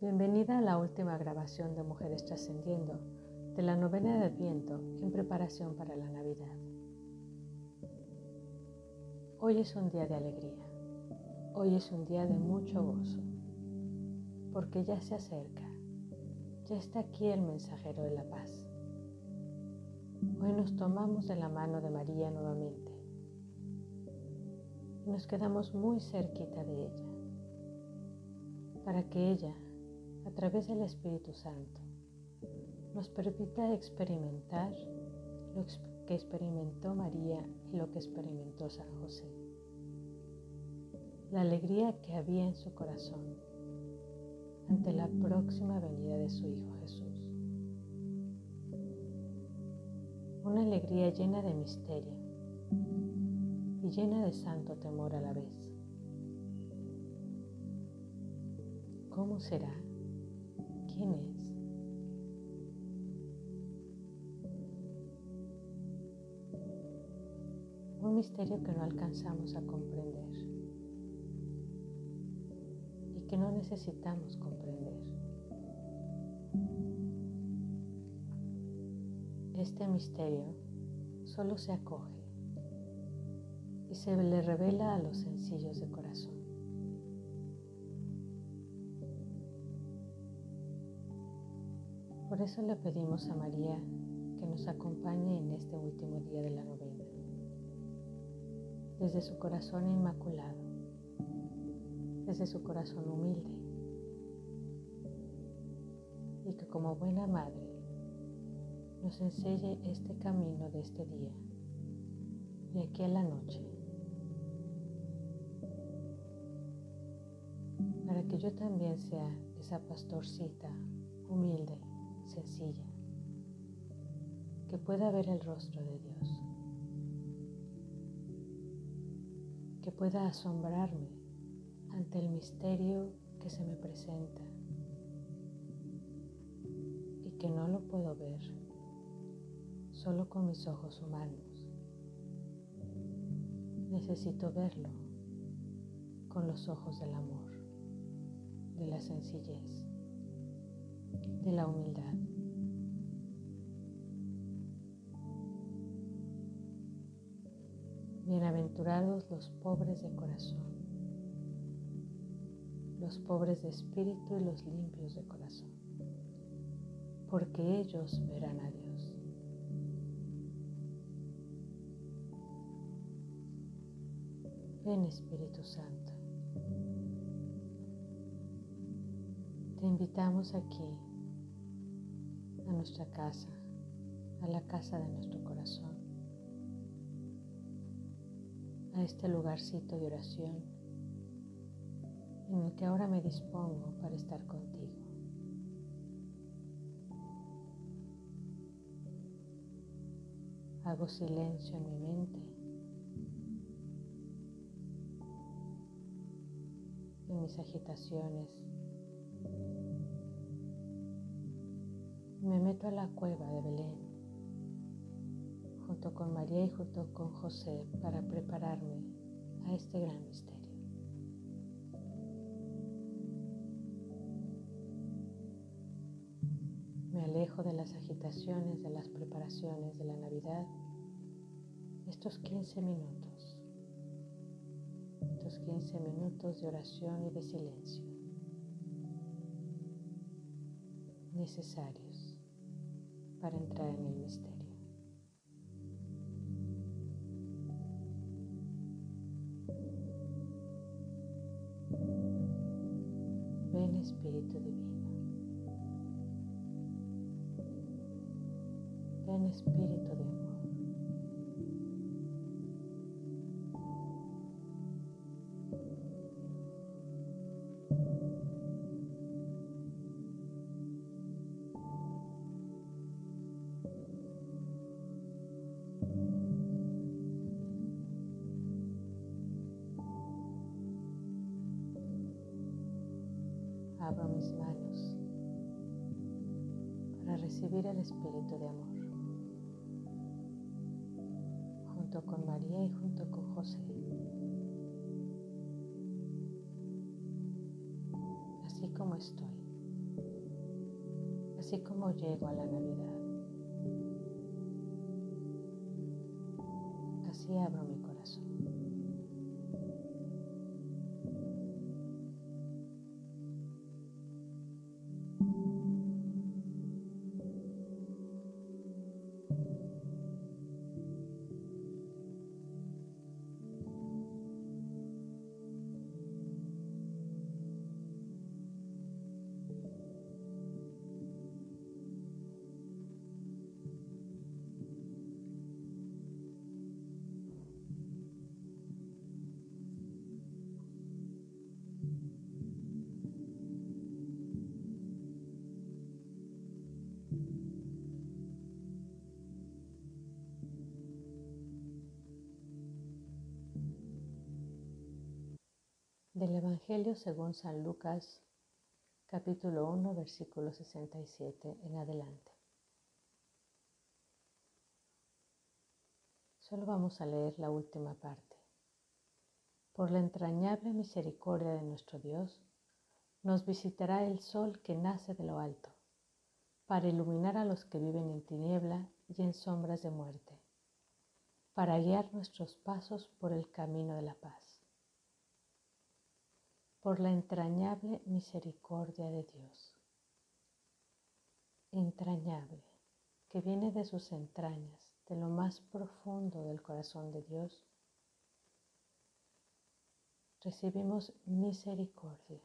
Bienvenida a la última grabación de Mujeres Trascendiendo de la novena de Adviento en preparación para la Navidad. Hoy es un día de alegría, hoy es un día de mucho gozo, porque ya se acerca, ya está aquí el mensajero de la paz. Hoy nos tomamos de la mano de María nuevamente y nos quedamos muy cerquita de ella, para que ella a través del Espíritu Santo nos permita experimentar lo que experimentó María y lo que experimentó San José. La alegría que había en su corazón ante la próxima venida de su Hijo Jesús. Una alegría llena de misterio y llena de santo temor a la vez. ¿Cómo será? Un misterio que no alcanzamos a comprender y que no necesitamos comprender. Este misterio solo se acoge y se le revela a los sencillos de corazón. Por eso le pedimos a María que nos acompañe en este último día de la novena, desde su corazón inmaculado, desde su corazón humilde, y que como buena madre nos enseñe este camino de este día, de aquí a la noche, para que yo también sea esa pastorcita humilde sencilla, que pueda ver el rostro de Dios, que pueda asombrarme ante el misterio que se me presenta y que no lo puedo ver solo con mis ojos humanos. Necesito verlo con los ojos del amor, de la sencillez de la humildad. Bienaventurados los pobres de corazón, los pobres de espíritu y los limpios de corazón, porque ellos verán a Dios. Ven Espíritu Santo. Te invitamos aquí a nuestra casa, a la casa de nuestro corazón, a este lugarcito de oración en el que ahora me dispongo para estar contigo. Hago silencio en mi mente, en mis agitaciones me meto a la cueva de Belén junto con María y junto con José para prepararme a este gran misterio. Me alejo de las agitaciones, de las preparaciones de la Navidad, estos 15 minutos, estos 15 minutos de oración y de silencio necesarios para entrar en el misterio. Ven Espíritu Divino. Ven Espíritu de abro mis manos para recibir el Espíritu de amor, junto con María y junto con José. Así como estoy, así como llego a la Navidad. Así abro mi Del Evangelio según San Lucas, capítulo 1, versículo 67 en adelante. Solo vamos a leer la última parte. Por la entrañable misericordia de nuestro Dios, nos visitará el sol que nace de lo alto, para iluminar a los que viven en tiniebla y en sombras de muerte, para guiar nuestros pasos por el camino de la paz por la entrañable misericordia de Dios. Entrañable, que viene de sus entrañas, de lo más profundo del corazón de Dios, recibimos misericordia.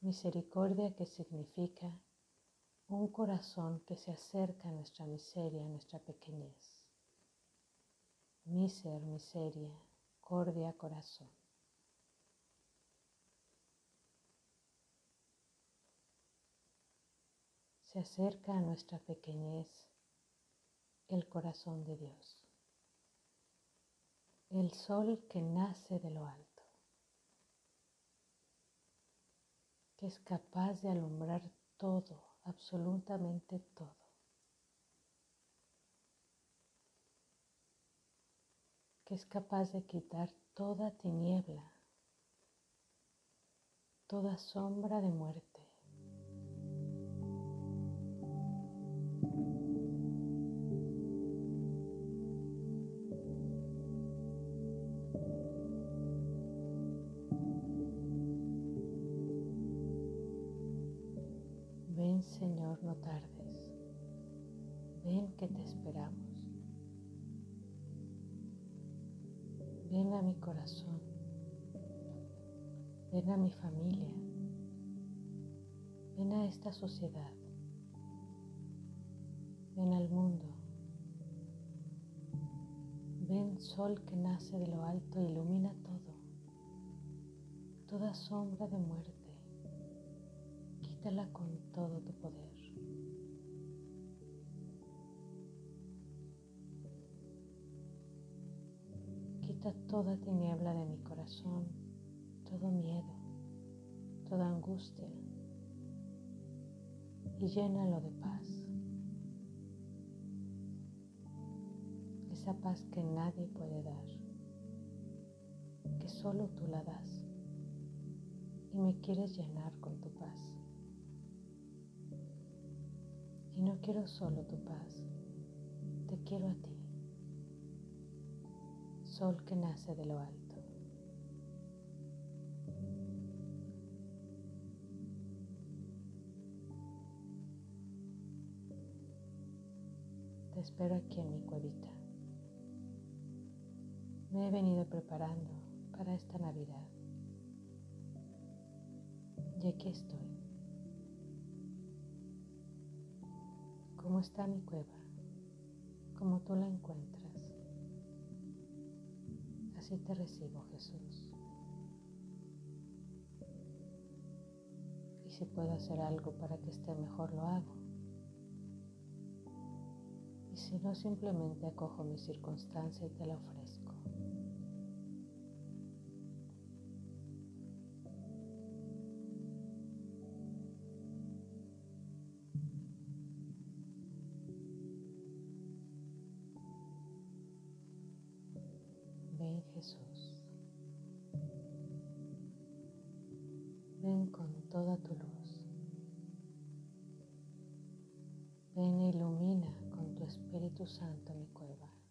Misericordia que significa un corazón que se acerca a nuestra miseria, a nuestra pequeñez. Miser, miseria, cordia, corazón. Se acerca a nuestra pequeñez el corazón de Dios, el sol que nace de lo alto, que es capaz de alumbrar todo, absolutamente todo. Es capaz de quitar toda tiniebla, toda sombra de muerte. Ven Señor, no tardes. Ven que te esperamos. Ven a mi corazón. Ven a mi familia. Ven a esta sociedad. Ven al mundo. Ven sol que nace de lo alto e ilumina todo. Toda sombra de muerte. Quítala con todo tu poder. Toda tiniebla de mi corazón, todo miedo, toda angustia y llénalo de paz. Esa paz que nadie puede dar, que solo tú la das y me quieres llenar con tu paz. Y no quiero solo tu paz, te quiero a ti sol que nace de lo alto. Te espero aquí en mi cuevita. Me he venido preparando para esta Navidad. Y aquí estoy. ¿Cómo está mi cueva? ¿Cómo tú la encuentras? Te recibo, Jesús. Y si puedo hacer algo para que esté mejor, lo hago. Y si no, simplemente acojo mi circunstancia y te la ofrezco. Ven con toda tu luz. Ven e ilumina con tu Espíritu Santo mi cueva.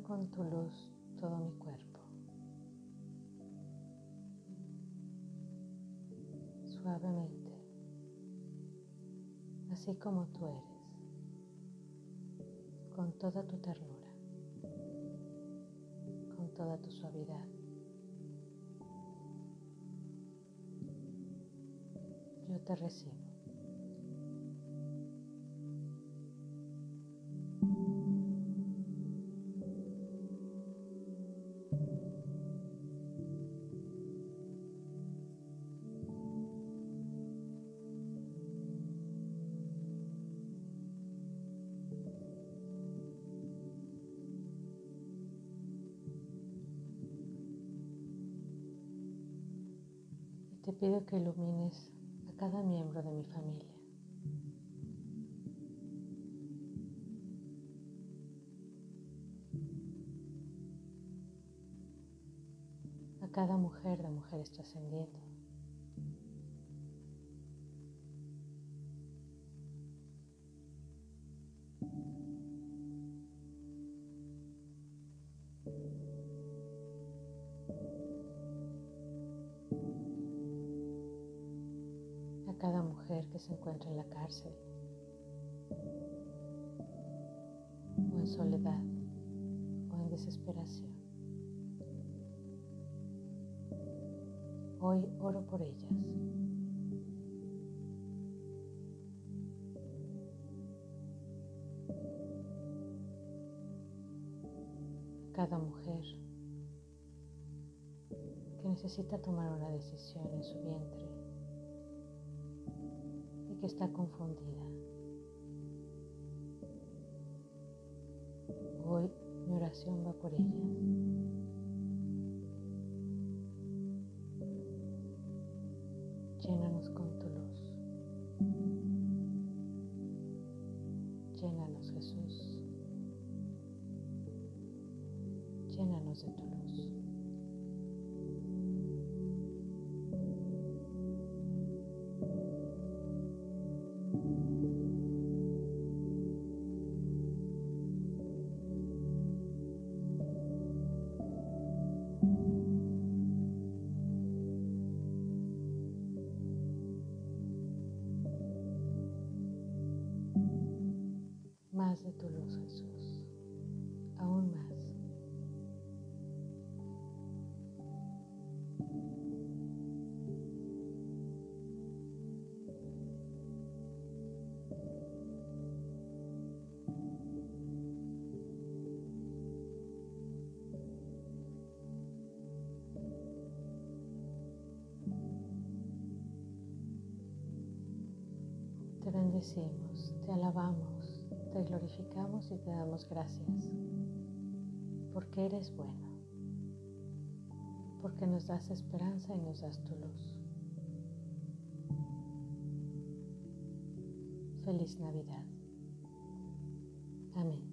Con tu luz todo mi cuerpo. Suavemente, así como tú eres, con toda tu ternura, con toda tu suavidad. Yo te recibo. Pido que ilumines a cada miembro de mi familia. A cada mujer de mujeres trascendiendo. Mujer que se encuentra en la cárcel o en soledad o en desesperación. Hoy oro por ellas. Cada mujer que necesita tomar una decisión que está confundida. Hoy mi oración va por ella. Jesús, aún más. Te bendecimos, te alabamos, glorificamos y te damos gracias, porque eres bueno, porque nos das esperanza y nos das tu luz. Feliz Navidad. Amén.